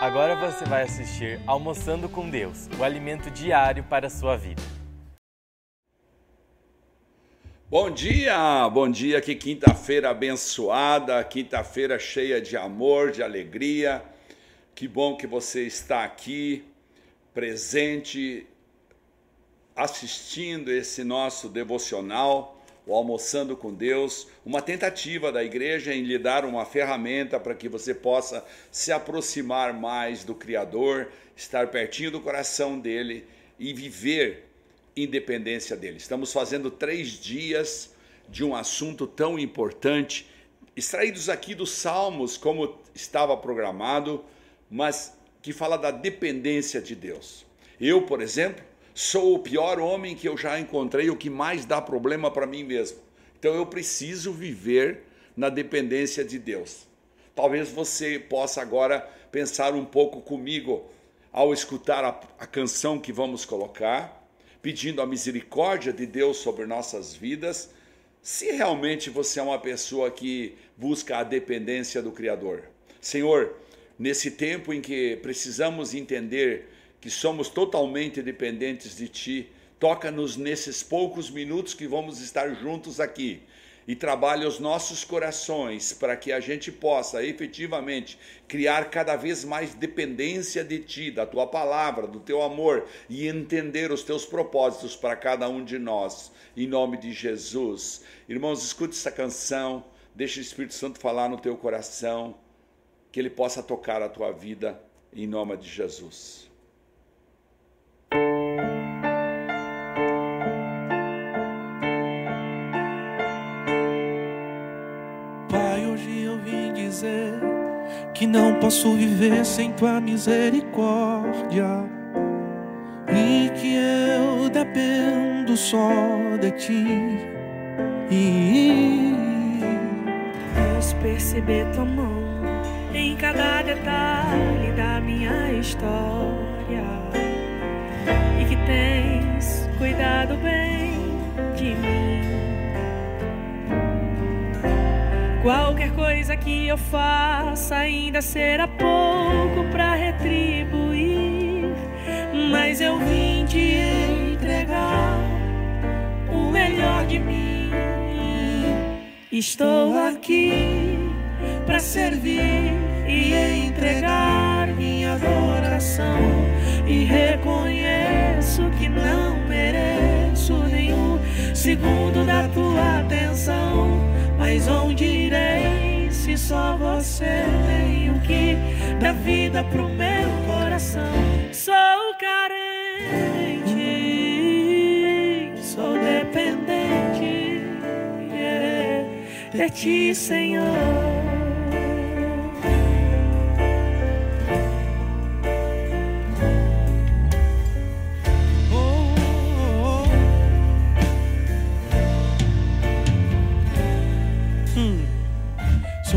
Agora você vai assistir Almoçando com Deus, o alimento diário para a sua vida. Bom dia, bom dia, que quinta-feira abençoada, quinta-feira cheia de amor, de alegria. Que bom que você está aqui, presente, assistindo esse nosso devocional o Almoçando com Deus, uma tentativa da igreja em lhe dar uma ferramenta para que você possa se aproximar mais do Criador, estar pertinho do coração dele e viver independência dele. Estamos fazendo três dias de um assunto tão importante, extraídos aqui dos Salmos, como estava programado, mas que fala da dependência de Deus. Eu, por exemplo, sou o pior homem que eu já encontrei, o que mais dá problema para mim mesmo. Então eu preciso viver na dependência de Deus. Talvez você possa agora pensar um pouco comigo ao escutar a, a canção que vamos colocar, pedindo a misericórdia de Deus sobre nossas vidas, se realmente você é uma pessoa que busca a dependência do Criador. Senhor, nesse tempo em que precisamos entender que somos totalmente dependentes de Ti. Toca-nos nesses poucos minutos que vamos estar juntos aqui e trabalhe os nossos corações para que a gente possa efetivamente criar cada vez mais dependência de Ti, da Tua palavra, do Teu amor e entender os Teus propósitos para cada um de nós. Em nome de Jesus. Irmãos, escute essa canção, deixe o Espírito Santo falar no teu coração, que ele possa tocar a tua vida, em nome de Jesus. Que não posso viver sem tua misericórdia e que eu dependo só de ti. E posso perceber tua mão em cada detalhe da minha história e que tens cuidado bem Qualquer coisa que eu faça ainda será pouco para retribuir, mas eu vim te entregar o melhor de mim. Estou aqui para servir e entregar minha adoração. E reconheço que não mereço nenhum segundo da tua atenção mas onde irei se só você tem o que dá vida pro meu coração? Sou carente, sou dependente yeah, de ti, Senhor.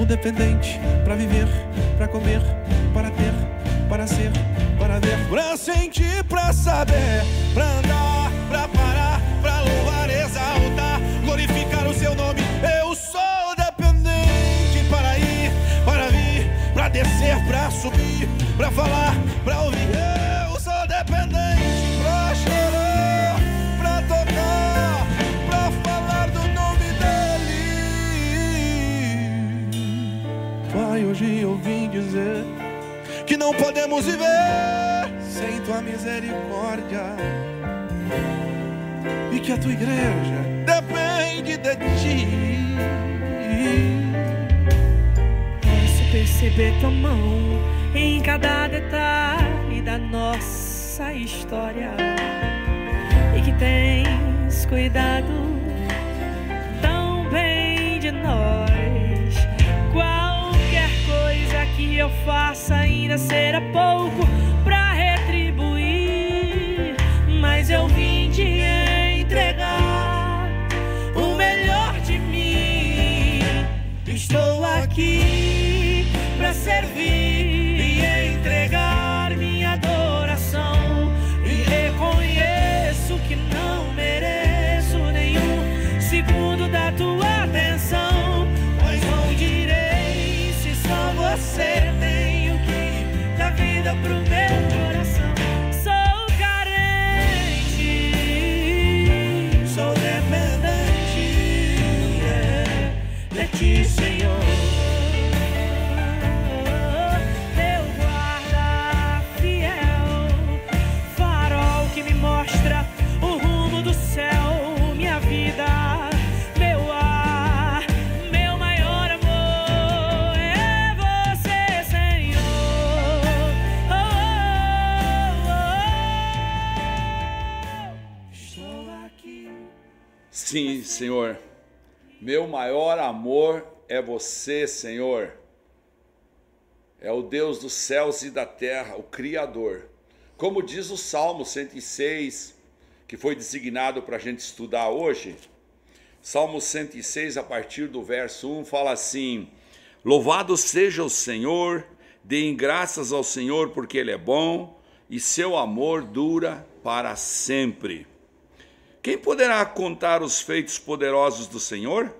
Dependente para viver, para comer, para ter, para ser, para ver, para sentir, para saber, para andar, dizer que não podemos viver sem tua misericórdia. E que a tua igreja depende de ti. Posso perceber tua mão em cada detalhe da nossa história. E que tens cuidado tão bem de nós que eu faça ainda será pouco para retribuir, mas eu vim te entregar o melhor de mim. Estou aqui para servir você tem o que da vida. pro meu Sim, Senhor. Meu maior amor é você, Senhor. É o Deus dos céus e da terra, o Criador. Como diz o Salmo 106, que foi designado para a gente estudar hoje. Salmo 106, a partir do verso 1, fala assim: Louvado seja o Senhor, deem graças ao Senhor, porque Ele é bom e seu amor dura para sempre. Quem poderá contar os feitos poderosos do Senhor?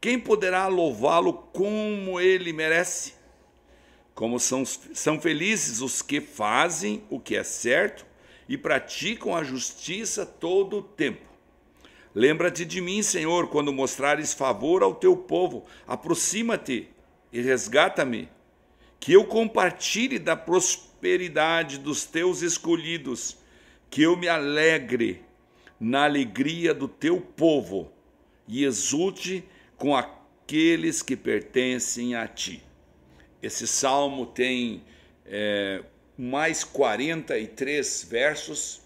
Quem poderá louvá-lo como ele merece? Como são, são felizes os que fazem o que é certo e praticam a justiça todo o tempo. Lembra-te de mim, Senhor, quando mostrares favor ao teu povo. Aproxima-te e resgata-me, que eu compartilhe da prosperidade dos teus escolhidos, que eu me alegre na alegria do teu povo e exulte com aqueles que pertencem a ti. Esse salmo tem é, mais 43 versos,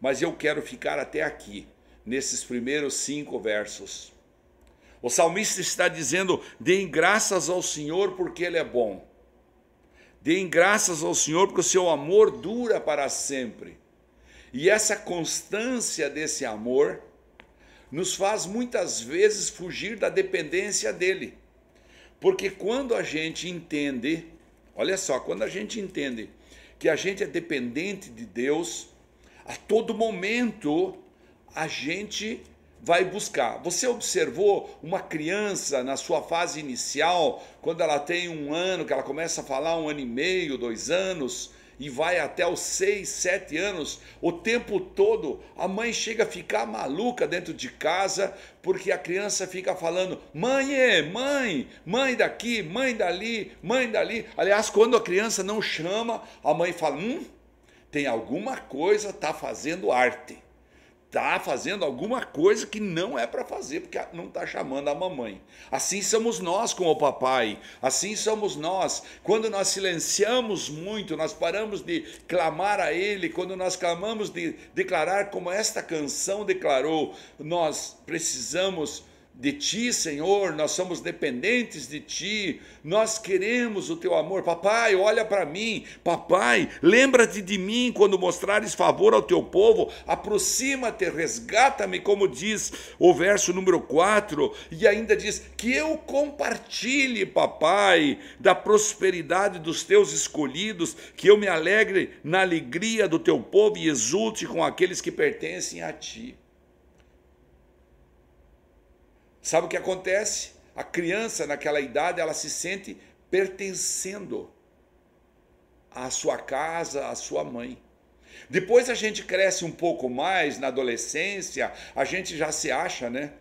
mas eu quero ficar até aqui, nesses primeiros cinco versos. O salmista está dizendo: deem graças ao Senhor porque Ele é bom. Deem graças ao Senhor porque o seu amor dura para sempre. E essa constância desse amor nos faz muitas vezes fugir da dependência dele. Porque quando a gente entende, olha só, quando a gente entende que a gente é dependente de Deus, a todo momento a gente vai buscar. Você observou uma criança na sua fase inicial, quando ela tem um ano, que ela começa a falar um ano e meio, dois anos, e vai até os seis, sete anos, o tempo todo a mãe chega a ficar maluca dentro de casa porque a criança fica falando: mãe, é, mãe, mãe daqui, mãe dali, mãe dali. Aliás, quando a criança não chama, a mãe fala: hum, tem alguma coisa, tá fazendo arte está fazendo alguma coisa que não é para fazer, porque não está chamando a mamãe. Assim somos nós com o papai, assim somos nós. Quando nós silenciamos muito, nós paramos de clamar a Ele, quando nós clamamos de declarar como esta canção declarou, nós precisamos de ti, Senhor, nós somos dependentes de ti, nós queremos o teu amor. Papai, olha para mim, papai, lembra-te de mim quando mostrares favor ao teu povo, aproxima-te, resgata-me, como diz o verso número 4, e ainda diz: que eu compartilhe, papai, da prosperidade dos teus escolhidos, que eu me alegre na alegria do teu povo e exulte com aqueles que pertencem a ti. Sabe o que acontece? A criança naquela idade ela se sente pertencendo à sua casa, à sua mãe. Depois a gente cresce um pouco mais na adolescência, a gente já se acha, né?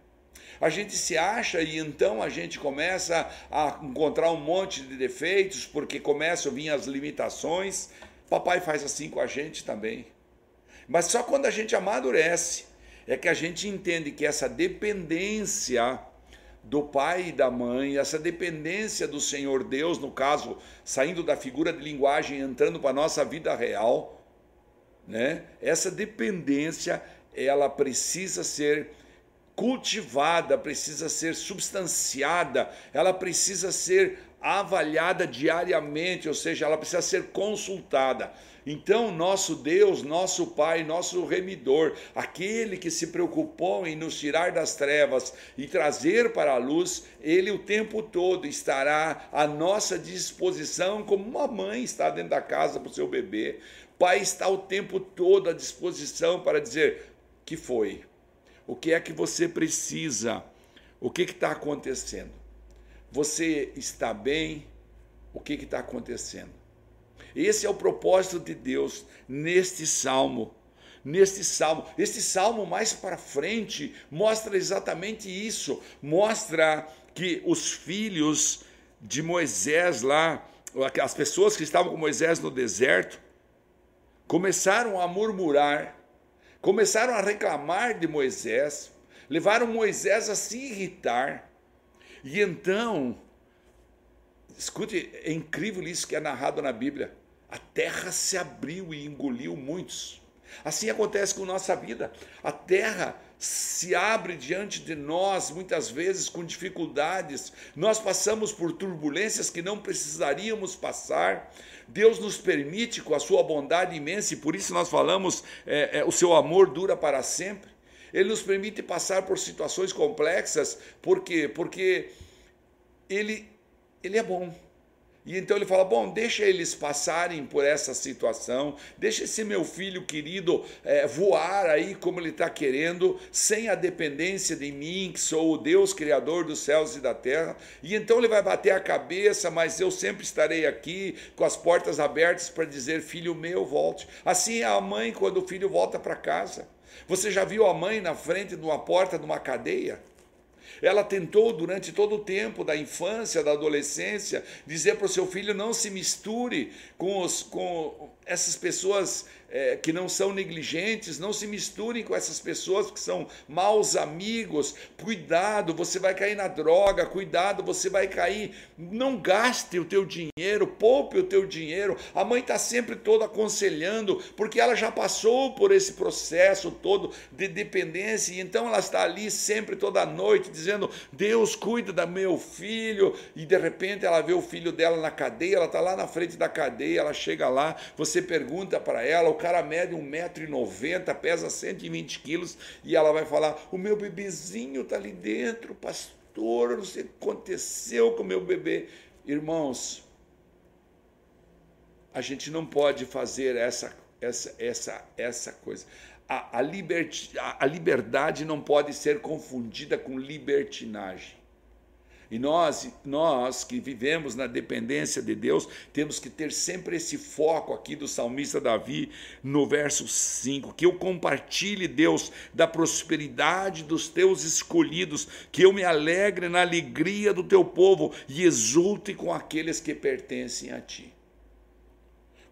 A gente se acha e então a gente começa a encontrar um monte de defeitos porque começam a vir as limitações. Papai faz assim com a gente também. Mas só quando a gente amadurece é que a gente entende que essa dependência do pai e da mãe, essa dependência do Senhor Deus, no caso, saindo da figura de linguagem, entrando para a nossa vida real, né? Essa dependência, ela precisa ser cultivada, precisa ser substanciada, ela precisa ser avaliada diariamente, ou seja, ela precisa ser consultada. Então, nosso Deus, nosso Pai, nosso remidor, aquele que se preocupou em nos tirar das trevas e trazer para a luz, ele o tempo todo estará à nossa disposição, como uma mãe está dentro da casa para o seu bebê. Pai está o tempo todo à disposição para dizer: que foi? O que é que você precisa? O que está acontecendo? Você está bem? O que está acontecendo? Esse é o propósito de Deus neste salmo. Neste salmo, este salmo mais para frente mostra exatamente isso, mostra que os filhos de Moisés lá, as pessoas que estavam com Moisés no deserto, começaram a murmurar, começaram a reclamar de Moisés, levaram Moisés a se irritar. E então, escute, é incrível isso que é narrado na Bíblia. A terra se abriu e engoliu muitos. Assim acontece com nossa vida. A terra se abre diante de nós, muitas vezes com dificuldades. Nós passamos por turbulências que não precisaríamos passar. Deus nos permite, com a sua bondade imensa, e por isso nós falamos, é, é, o seu amor dura para sempre. Ele nos permite passar por situações complexas, por quê? Porque ele, ele é bom. E então ele fala: bom, deixa eles passarem por essa situação, deixa esse meu filho querido é, voar aí como ele está querendo, sem a dependência de mim, que sou o Deus Criador dos céus e da terra. E então ele vai bater a cabeça, mas eu sempre estarei aqui com as portas abertas para dizer: filho meu, volte. Assim é a mãe quando o filho volta para casa. Você já viu a mãe na frente de uma porta de uma cadeia? Ela tentou durante todo o tempo da infância, da adolescência, dizer para o seu filho não se misture com, os, com essas pessoas é, que não são negligentes, não se misturem com essas pessoas que são maus amigos. Cuidado, você vai cair na droga, cuidado, você vai cair. Não gaste o teu dinheiro, poupe o teu dinheiro. A mãe está sempre toda aconselhando, porque ela já passou por esse processo todo de dependência, e então ela está ali sempre toda noite dizendo: Deus cuida do meu filho, e de repente ela vê o filho dela na cadeia, ela está lá na frente da cadeia, ela chega lá, você pergunta para ela, cara mede 1,90m, pesa 120 quilos, e ela vai falar: O meu bebezinho está ali dentro, pastor, não sei o que aconteceu com o meu bebê. Irmãos, a gente não pode fazer essa, essa, essa, essa coisa. A, a, a liberdade não pode ser confundida com libertinagem. E nós, nós que vivemos na dependência de Deus, temos que ter sempre esse foco aqui do salmista Davi no verso 5, que eu compartilhe, Deus, da prosperidade dos teus escolhidos, que eu me alegre na alegria do teu povo e exulte com aqueles que pertencem a ti.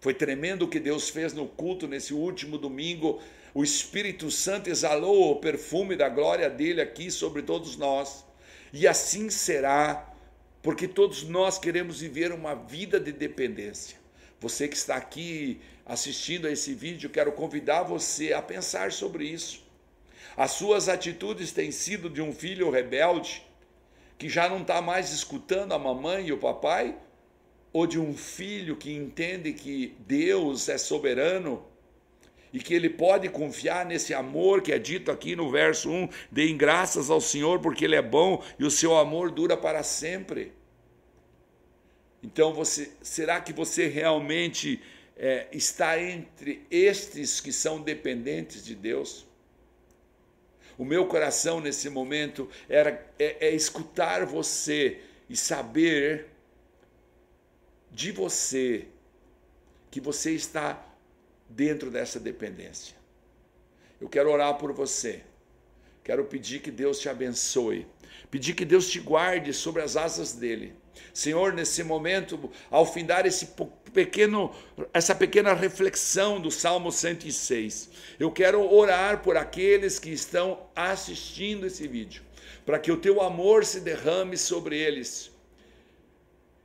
Foi tremendo o que Deus fez no culto nesse último domingo. O Espírito Santo exalou o perfume da glória dele aqui sobre todos nós. E assim será, porque todos nós queremos viver uma vida de dependência. Você que está aqui assistindo a esse vídeo, quero convidar você a pensar sobre isso. As suas atitudes têm sido de um filho rebelde que já não está mais escutando a mamãe e o papai, ou de um filho que entende que Deus é soberano e que ele pode confiar nesse amor que é dito aqui no verso 1: deem graças ao Senhor porque Ele é bom e o seu amor dura para sempre. Então, você, será que você realmente é, está entre estes que são dependentes de Deus? O meu coração nesse momento era, é, é escutar você e saber de você que você está dentro dessa dependência. Eu quero orar por você. Quero pedir que Deus te abençoe. Pedir que Deus te guarde sobre as asas dele. Senhor, nesse momento, ao findar esse pequeno, essa pequena reflexão do Salmo 106, eu quero orar por aqueles que estão assistindo esse vídeo, para que o teu amor se derrame sobre eles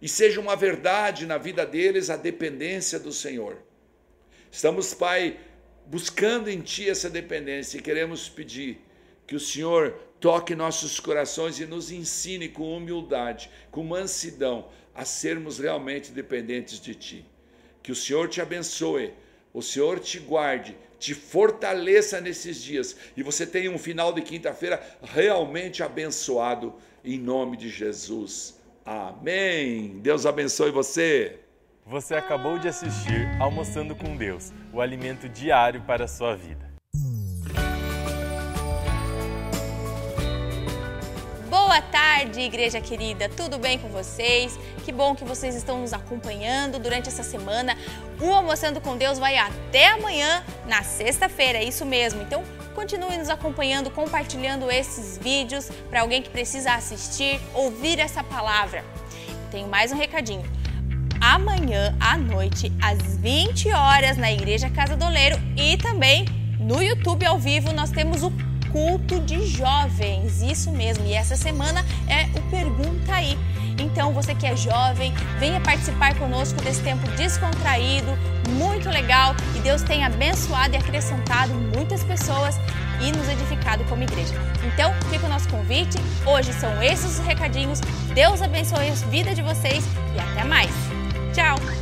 e seja uma verdade na vida deles a dependência do Senhor. Estamos, Pai, buscando em Ti essa dependência e queremos pedir que o Senhor toque nossos corações e nos ensine com humildade, com mansidão, a sermos realmente dependentes de Ti. Que o Senhor te abençoe, o Senhor te guarde, te fortaleça nesses dias e você tenha um final de quinta-feira realmente abençoado, em nome de Jesus. Amém. Deus abençoe você. Você acabou de assistir Almoçando com Deus, o alimento diário para a sua vida. Boa tarde, igreja querida. Tudo bem com vocês? Que bom que vocês estão nos acompanhando durante essa semana. O Almoçando com Deus vai até amanhã, na sexta-feira, é isso mesmo. Então, continue nos acompanhando, compartilhando esses vídeos para alguém que precisa assistir, ouvir essa palavra. Tenho mais um recadinho. Amanhã à noite, às 20 horas, na Igreja Casa do Oleiro e também no YouTube ao vivo, nós temos o culto de jovens. Isso mesmo. E essa semana é o Pergunta aí. Então, você que é jovem, venha participar conosco desse tempo descontraído, muito legal. E Deus tem abençoado e acrescentado muitas pessoas e nos edificado como igreja. Então, fica o nosso convite. Hoje são esses os recadinhos. Deus abençoe a vida de vocês e até mais. Tchau!